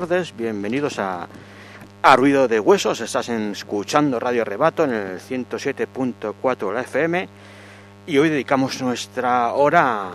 tardes, bienvenidos a, a Ruido de Huesos, estás escuchando Radio Rebato en el 107.4 de la FM y hoy dedicamos nuestra hora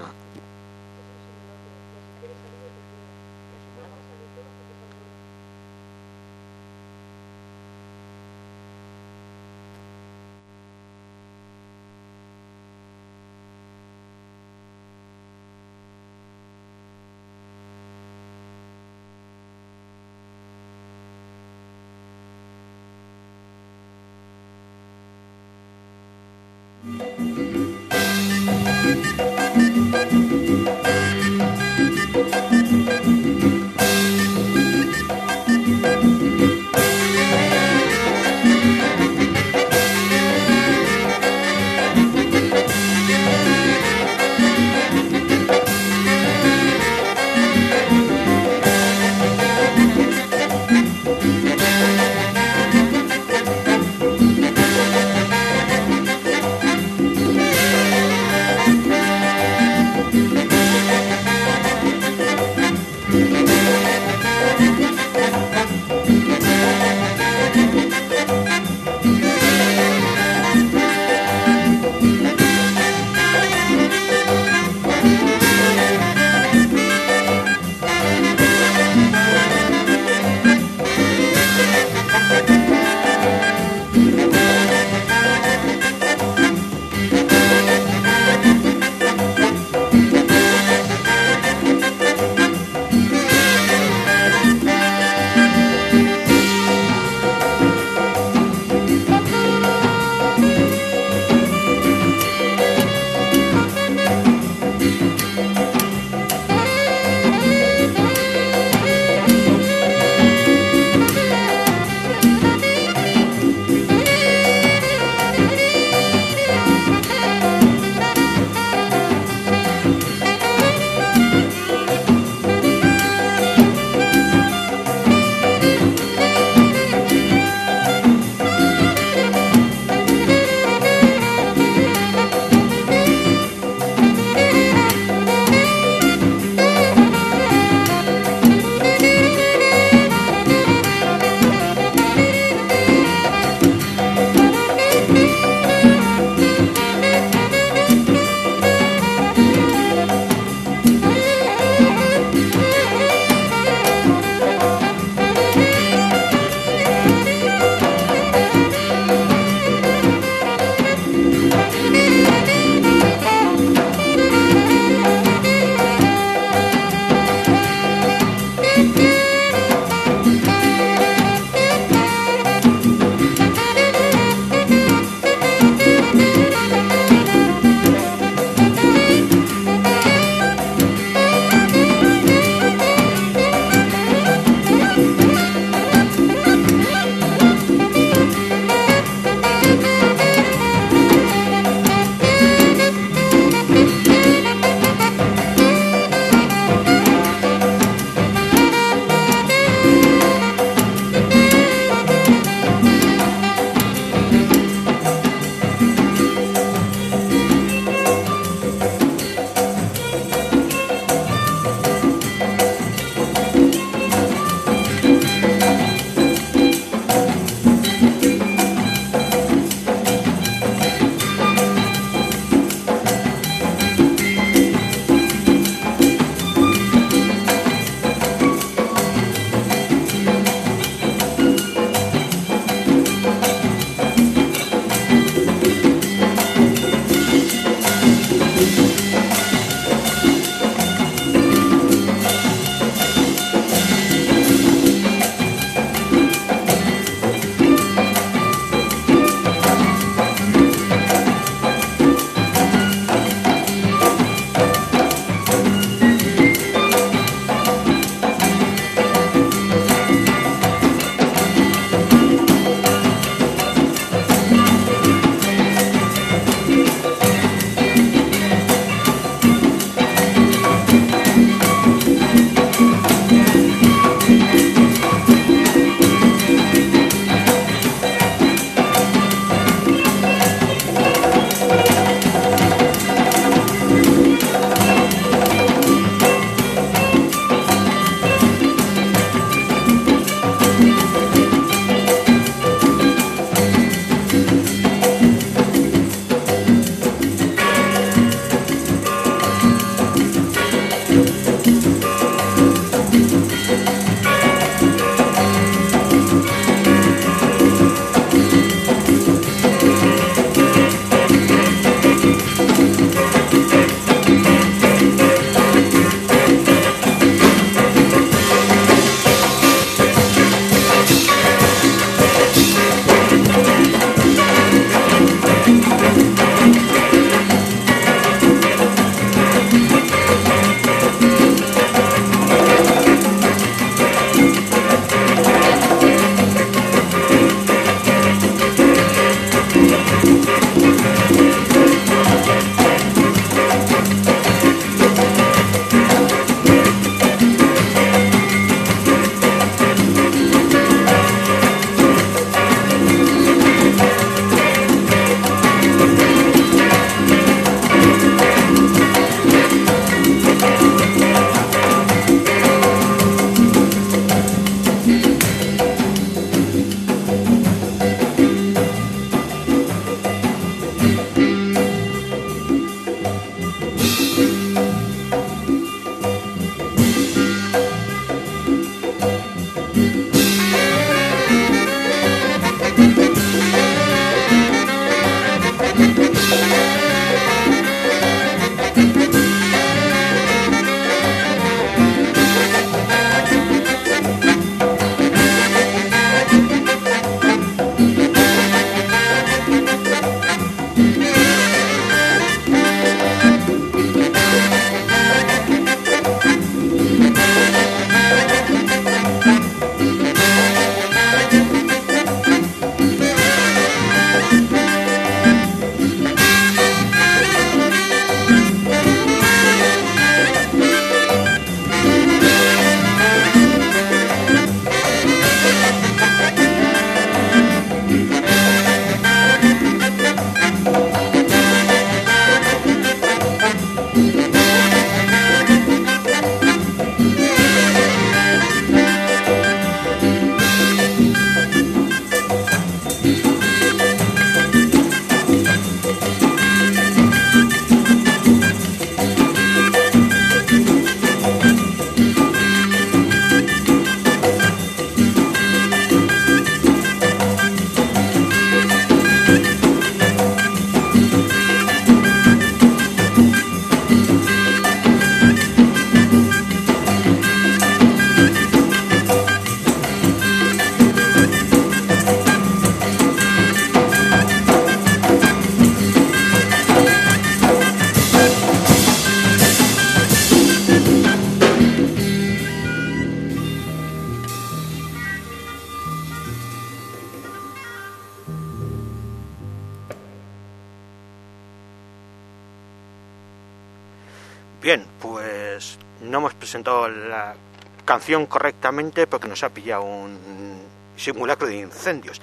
canción correctamente porque nos ha pillado un simulacro de incendios.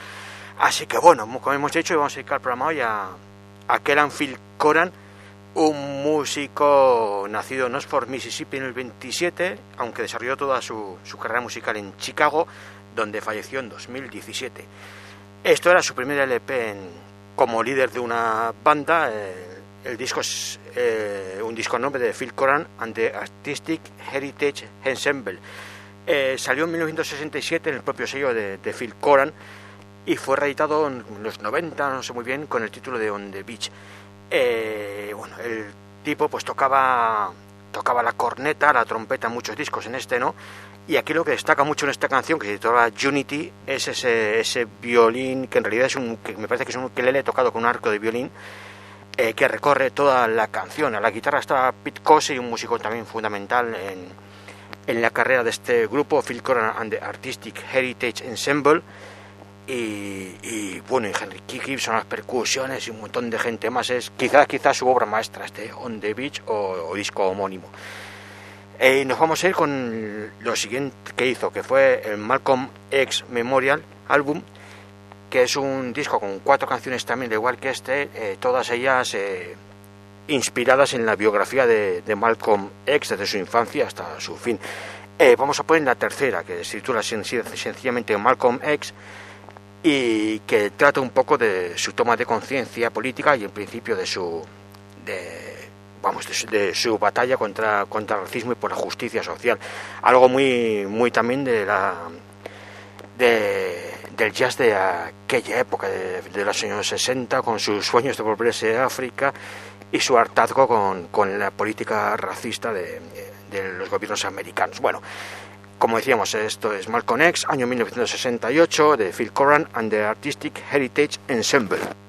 Así que bueno, como hemos dicho, vamos a dedicar el programa hoy a, a Kelan Phil Coran, un músico nacido en Oxford, Mississippi en el 27, aunque desarrolló toda su, su carrera musical en Chicago, donde falleció en 2017. Esto era su primer LP como líder de una banda. el disco es eh, un disco nombre de Phil Coran and the Artistic Heritage Ensemble. Eh, salió en 1967 en el propio sello de, Phil Coran y fue reeditado en los 90, no sé muy bien, con el título de On the Beach. Eh, bueno, el tipo pues tocaba tocaba la corneta, la trompeta, muchos discos en este, ¿no? Y aquí lo que destaca mucho en esta canción, que se titula Unity, es ese, ese violín, que en realidad es un, que me parece que es un ukelele tocado con un arco de violín, eh, que recorre toda la canción. A la guitarra está Pete Cosey, un músico también fundamental en, en la carrera de este grupo, Phil Coran and the Artistic Heritage Ensemble. Y, bueno, y Henry Gibson, las percusiones y un montón de gente más. Es quizás quizás su obra maestra, este On the Beach o disco homónimo. Eh, nos vamos a ir con lo siguiente que hizo, que fue el Malcolm X Memorial Album, que es un disco con cuatro canciones también, de igual que este, eh, todas ellas eh, inspiradas en la biografía de, Malcolm X desde su infancia hasta su fin. vamos a poner la tercera, que se titula sencillamente Malcolm X y que trata un poco de su toma de conciencia política y en principio de su de, vamos, de, su batalla contra, contra el racismo y por la justicia social. Algo muy, muy también de la de, del jazz de aquella época, de, los años 60, con sus sueños de volverse a África y su hartazgo con, la política racista de, de, los gobiernos americanos. Bueno, como decíamos, esto es Malcolm X, año 1968, de Phil Coran and the Artistic Heritage Ensemble.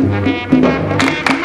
Música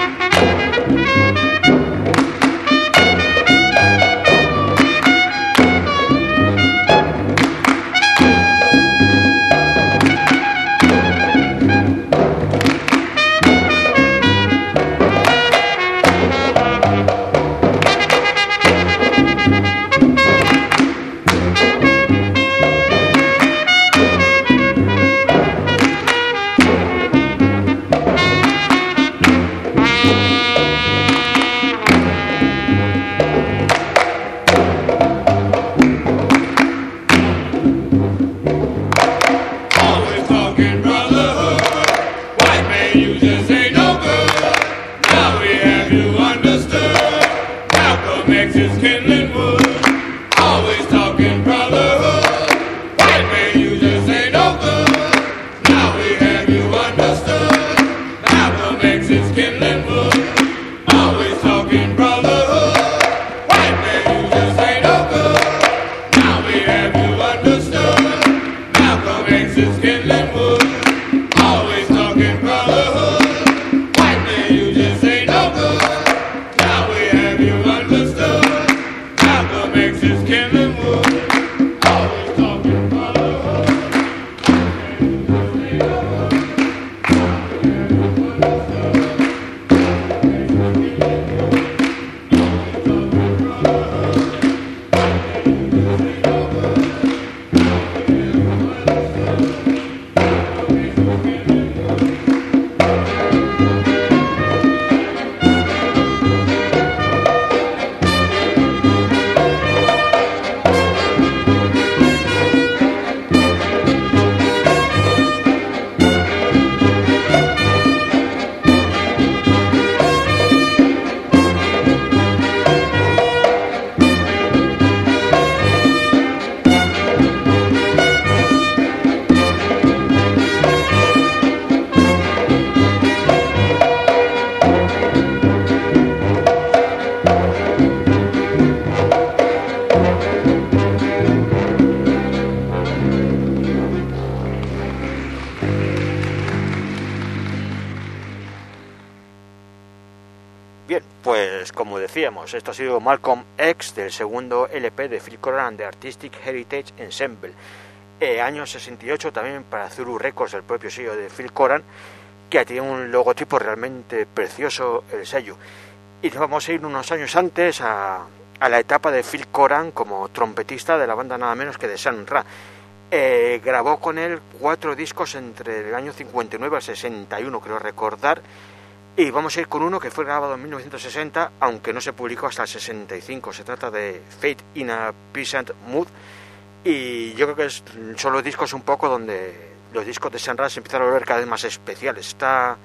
esto ha sido Malcolm X del segundo LP de Phil Coran de Artistic Heritage Ensemble. Eh, año 68 también para Zuru Records, el propio sello de Phil Coran, que tiene un logotipo realmente precioso el sello. Y nos vamos a ir unos años antes a, a la etapa de Phil Coran como trompetista de la banda nada menos que de San Ra. Eh, grabó con él cuatro discos entre el año 59 al 61, creo recordar, y vamos a ir con uno que fue grabado en 1960, aunque no se publicó hasta el 65. Se trata de Fate in a Peasant Mood. Y yo creo que son los discos un poco donde los discos de Sanra se empiezan a volver cada vez más especiales. Está,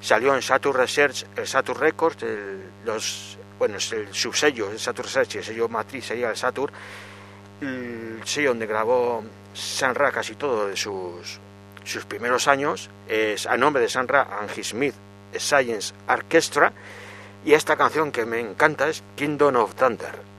salió en Saturn Research, el Saturn Records, los, bueno, es el subsello, el Saturn Research y el sello matriz sería el Saturn, el sello donde grabó Sanra casi todo de sus, sus primeros años, es a nombre de Sanra Angie Smith Science Orchestra y esta canción que me encanta es Kingdom of Thunder.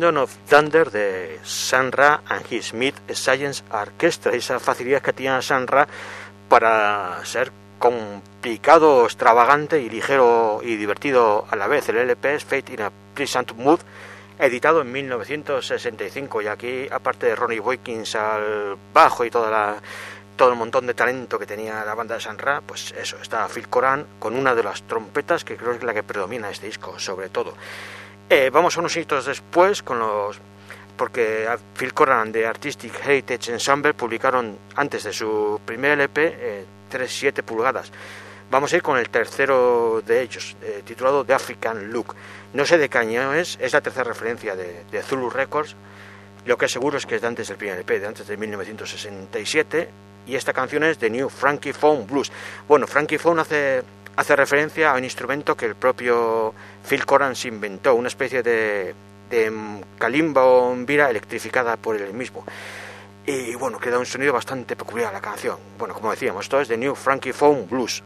Kingdom of Thunder de Sanra and his Smith Science Orchestra, esa facilidad que tenía Sanra para ser complicado, extravagante y ligero y divertido a la vez. El LP es Fate in a Pleasant Mood, editado en 1965 y aquí, aparte de Ronnie Boykins al bajo y toda la, todo el montón de talento que tenía la banda de San Ra, pues eso, está Phil Coran con una de las trompetas que creo que es la que predomina este disco, sobre todo. Eh, vamos a unos hitos después con los porque Phil Coran de Artistic Heritage Ensemble publicaron antes de su primer LP eh, 3-7 pulgadas. Vamos a ir con el tercero de ellos, eh, titulado The African Look. No sé de qué año es, es la tercera referencia de, de, Zulu Records. Lo que seguro es que es de antes del primer LP, de antes de 1967. Y esta canción es de New Frankie Phone Blues. Bueno, Frankie Phone hace, hace referencia a un instrumento que el propio Phil Coran se inventó, una especie de, de calimba o vira electrificada por él mismo y bueno, queda un sonido bastante peculiar la canción. Bueno, como decíamos, esto es de New Frankie Phone Blues.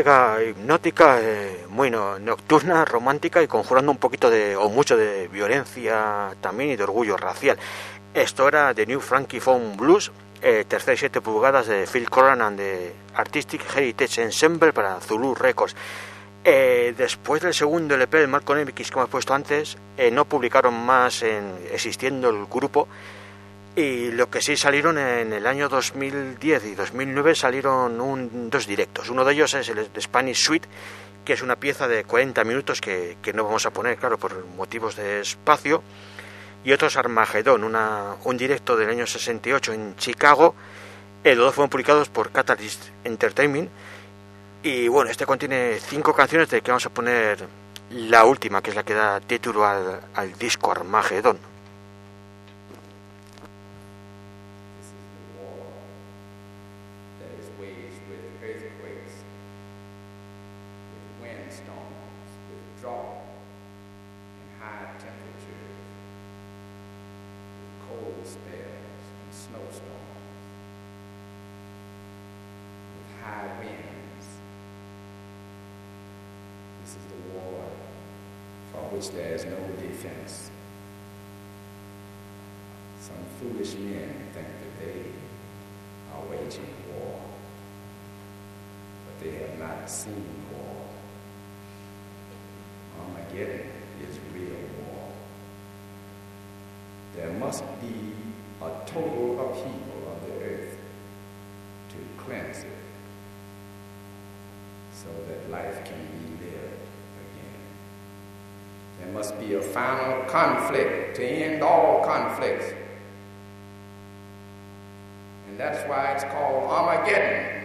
Música hipnótica, eh, muy nocturna, romántica y conjurando un poquito de, o mucho de violencia también y de orgullo racial. Esto era The New Frankie Phone Blues, eh, y siete pulgadas de Phil Corran and Artistic Heritage Ensemble para Zulu Records. Eh, después del segundo LP de Marco X que hemos puesto antes, eh, no publicaron más en, existiendo el grupo y lo que sí salieron en el año 2010 y 2009 salieron un, dos directos. Uno de ellos es el Spanish Suite, que es una pieza de 40 minutos que, no vamos a poner, claro, por motivos de espacio. Y otro es Armagedón, una, un directo del año 68 en Chicago. Eh, los dos fueron publicados por Catalyst Entertainment. Y bueno, este contiene cinco canciones de que vamos a poner la última, que es la que da título al, disco Armagedón. Which there is no defense. Some foolish men think that they are waging war, but they have not seen war. Armageddon is real war. There must be a total upheaval of the earth to cleanse it so that life can be lived. Again. There must be a final conflict to end all conflicts. And that's why it's called Armageddon.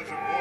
Reservoir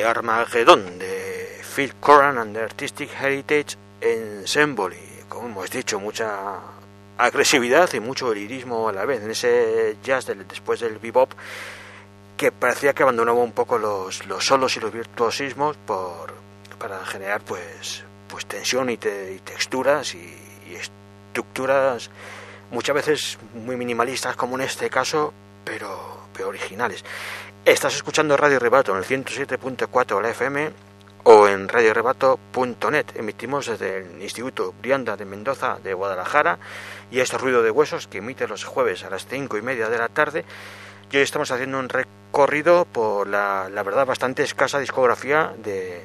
eh, Armageddon de Phil Coran and Artistic Heritage Ensemble. Y, como hemos dicho, mucha agresividad y mucho lirismo a la vez en ese jazz del- después del bebop que parecía que abandonaba un poco los, los solos y los virtuosismos por, para generar pues, pues tensión y, te- y texturas y, y estructuras muchas veces muy minimalistas como en este caso, pero, pero originales. Estás escuchando Radio Rebato en el 107.4 de la FM o en radiorebato.net. Emitimos desde el Instituto Brianda de Mendoza de Guadalajara y este ruido de huesos que emite los jueves a las cinco y media de la tarde. Y hoy estamos haciendo un recorrido por la, verdad bastante escasa discografía de,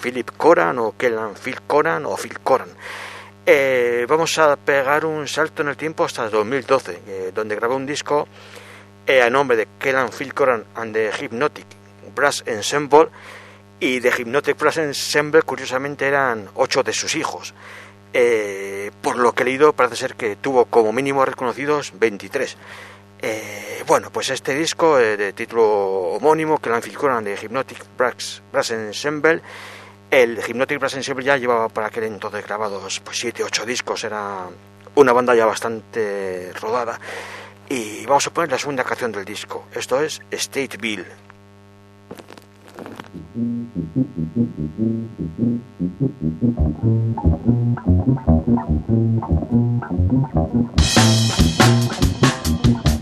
Philip Coran o Kellan Phil Coran o Phil Coran. Eh, vamos a pegar un salto en el tiempo hasta el 2012, eh, donde grabó un disco eh, a nombre de Kellan Phil Coran and the Hypnotic Brass Ensemble y de Hypnotic Brass Ensemble curiosamente eran ocho de sus hijos. Eh, por lo que he leído parece ser que tuvo como mínimo reconocidos 23. Eh, bueno, pues este disco eh, de título homónimo, Kellan Phil Coran de Hypnotic Brass, Brass Ensemble, el Hypnotic Brass Ensemble ya llevaba para aquel entonces grabados pues 7 8 discos, era una banda ya bastante rodada. Y vamos a poner la segunda canción del disco. Esto es Stateville. Yes.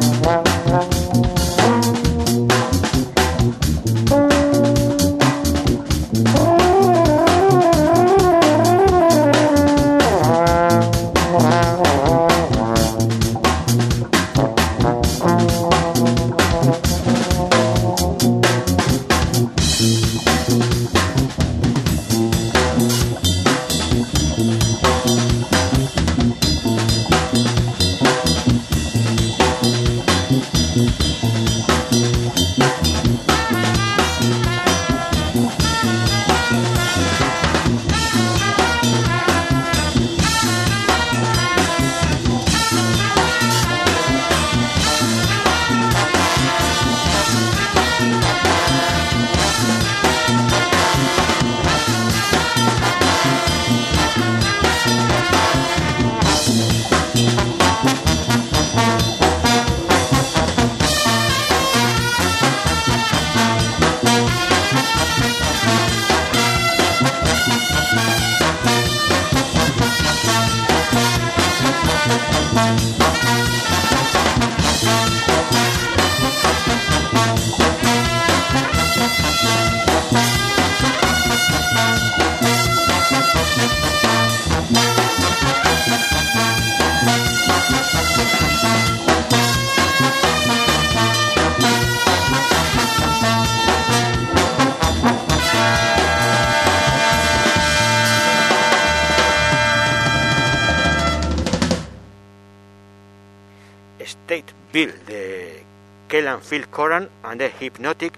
State Bill de Kellan Phil Coran and the Hypnotic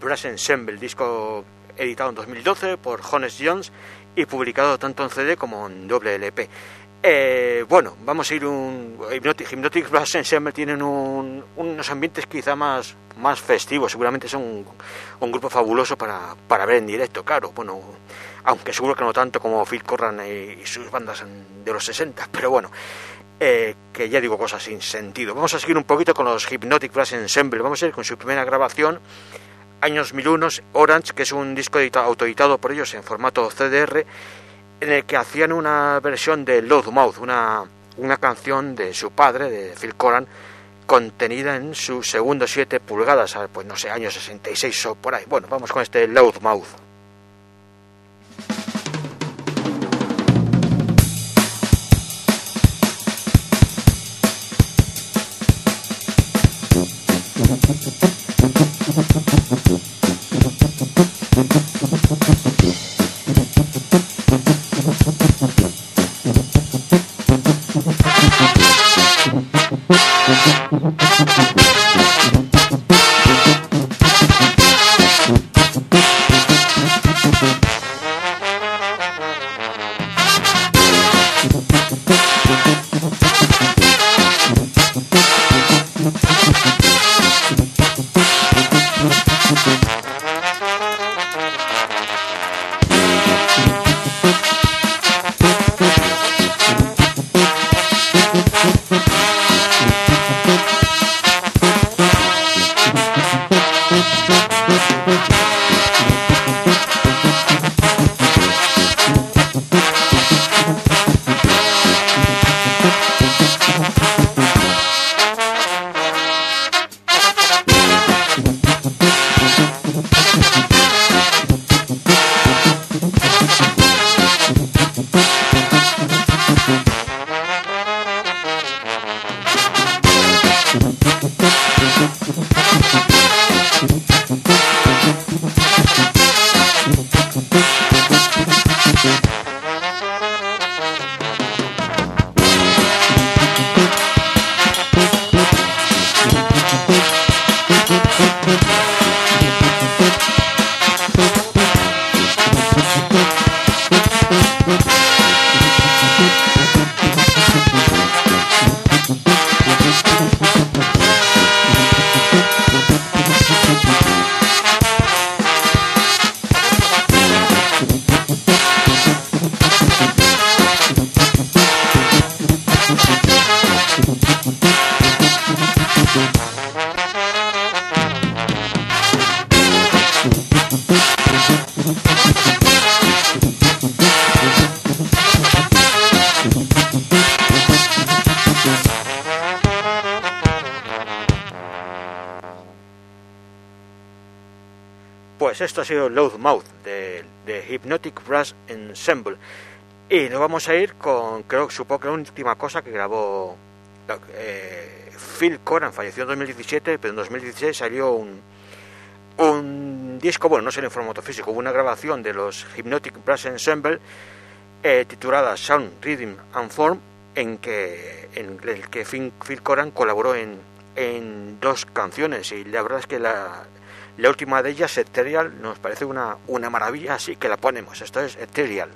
Brass Ensemble, disco editado en 2012 por Jones Jones y publicado tanto en CD como en doble LP. Eh, bueno, vamos a ir un Hypnotic, Hypnotic Brass Ensemble tienen un- unos ambientes quizá más, más festivos, seguramente son un, un grupo fabuloso para, para ver en directo, claro, bueno, aunque seguro que no tanto como Phil Corran y, y sus bandas de los 60, pero bueno, eh, que ya digo cosas sin sentido. Vamos a seguir un poquito con los Hypnotic Brass Ensemble. Vamos a ir con su primera grabación, Años 1001, Orange, que es un disco edita- autoeditado por ellos en formato CDR, en el que hacían una versión de Loudmouth, una, una canción de su padre, de Phil Coran, contenida en su segundo 7 pulgadas, ah, pues no sé, año 66 o por ahí. Bueno, vamos con este Loudmouth. Brass Ensemble. Y nos vamos a ir con, creo que supongo que la última cosa que grabó eh, Phil Coran, falleció en 2017, pero en 2016 salió un, un disco, bueno, no salió en formato físico, hubo una grabación de los Hypnotic Brass Ensemble eh, titulada Sound, Rhythm and Form, en, que, en el que Phil, Coran colaboró en, en dos canciones y la verdad es que la, la última de ellas, Ethereal, nos parece una, una maravilla, así que la ponemos. Esto es Ethereal.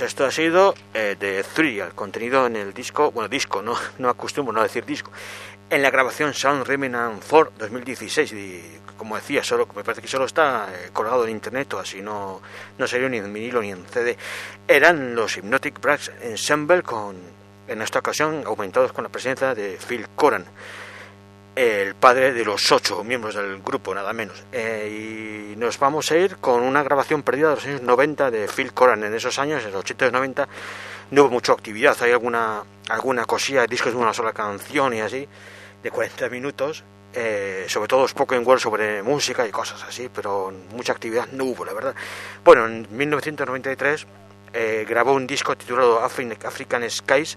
Pues esto ha sido eh, de Three, el contenido en el disco, bueno, disco, no, no acostumbro no decir disco, en la grabación Sound Remnant 4 2016. Y como decía, solo me parece que solo está eh, colgado en internet o así, no, no salió ni en vinilo ni en CD. Eran los Hypnotic Brass Ensemble, con, en esta ocasión aumentados con la presencia de Phil Coran el padre de los ocho miembros del grupo, nada menos. Eh, y nos vamos a ir con una grabación perdida de los años 90 de Phil Coran. En esos años, en los 80 y 90, no hubo mucha actividad, hay alguna, alguna cosilla, discos de una sola canción y así, de 40 minutos, eh, sobre todo spoken word sobre música y cosas así, pero mucha actividad no hubo, la verdad. Bueno, en 1993 eh, grabó un disco titulado African Skies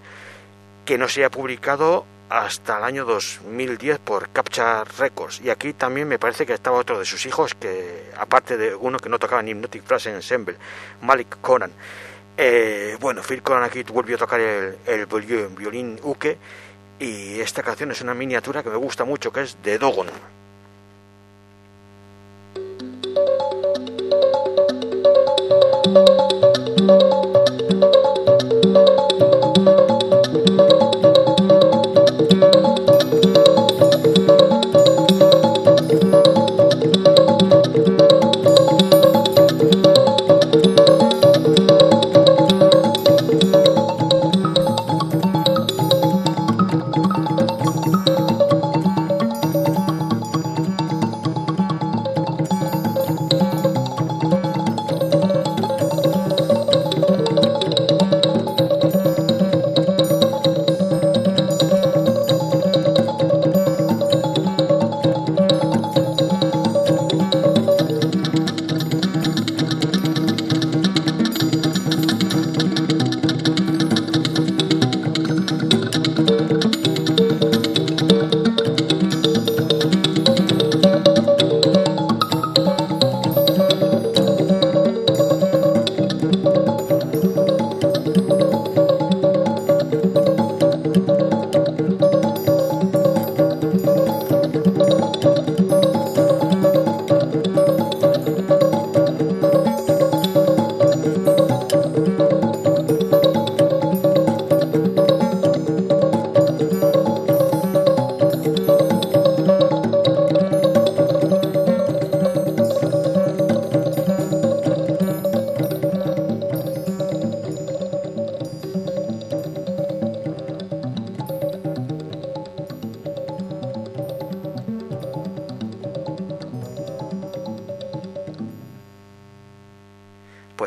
que no se ha publicado hasta el año 2010 por Capture Records. Y aquí también me parece que estaba otro de sus hijos, que aparte de uno que no tocaba en Hypnotic Flash Ensemble, Malik Conan. Eh, bueno, Phil Conan aquí volvió a tocar el, el violín uke y esta canción es una miniatura que me gusta mucho, que es de Dogon.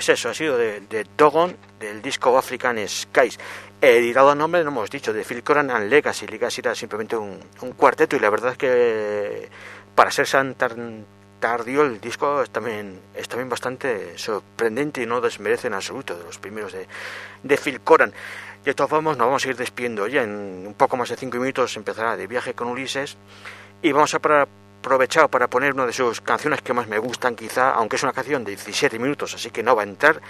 Eso ha sido de, Dogon, del disco African Skies. Editado a nombre, no hemos dicho, de Phil Coran and Legacy. Legacy era simplemente un, cuarteto y la verdad es que para ser tan tardío el disco es también, es también bastante sorprendente y no desmerece en absoluto de los primeros de, de Phil Coran. De todas formas, nos vamos a ir despidiendo ya. En un poco más de cinco minutos empezará de viaje con Ulises y vamos a parar aprovechado para poner una de sus canciones que más me gustan quizá, aunque es una canción de 17 minutos, así que no va a entrar,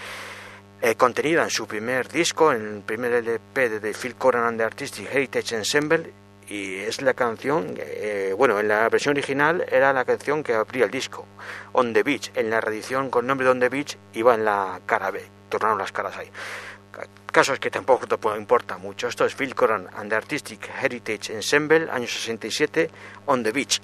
eh, contenida en su primer disco, en el primer LP de Phil Coran and the Artistic Heritage Ensemble, y es la canción, eh, bueno, en la versión original era la canción que abría el disco, On the Beach, en la reedición con nombre de On the Beach iba en la cara B, tornaron las caras ahí. Casos que tampoco te importa mucho. Esto es Phil Coran and the Artistic Heritage Ensemble, año 67, On the Beach.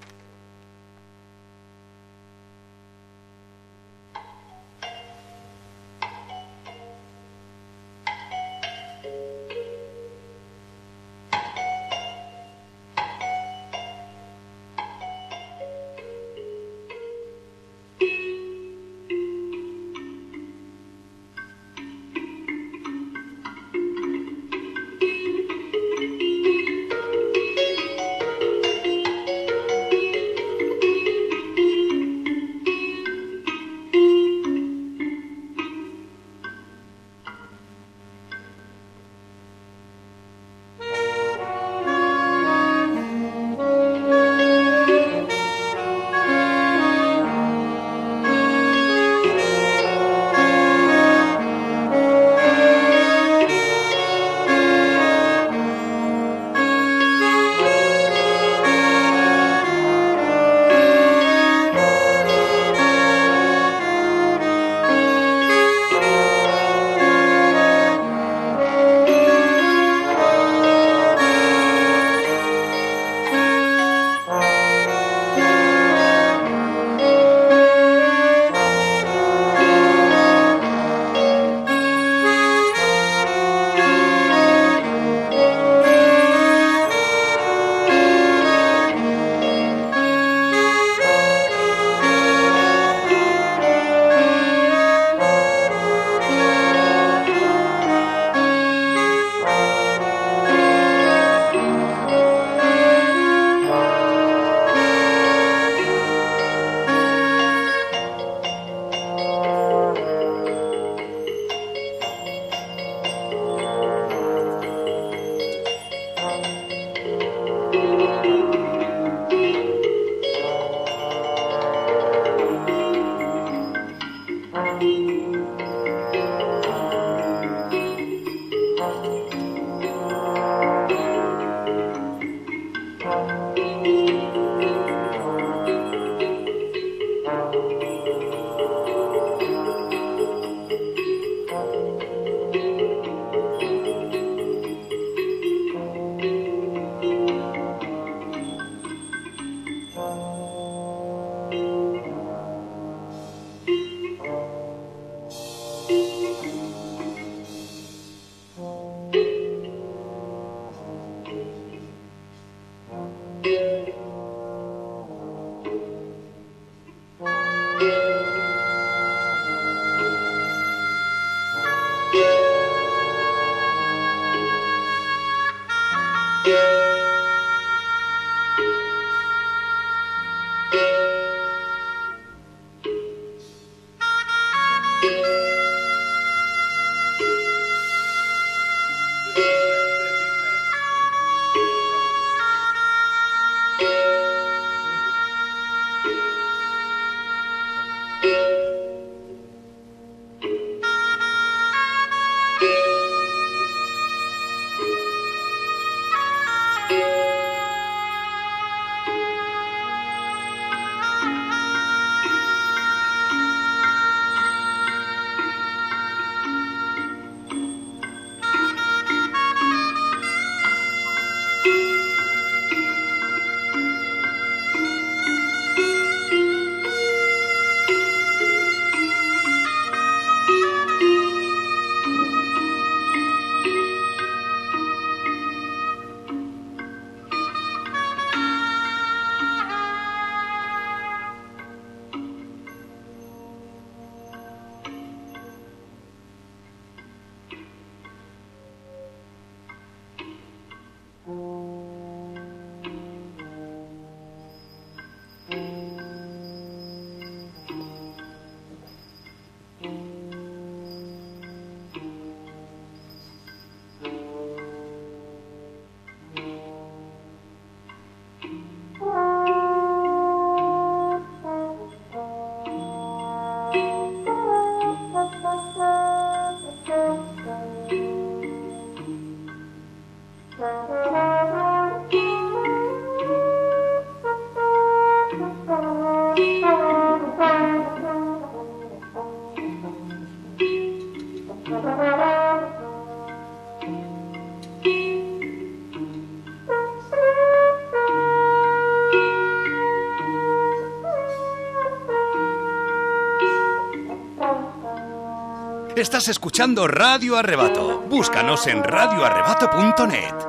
Estás escuchando Radio Arrebato. Búscanos en radioarrebato.net.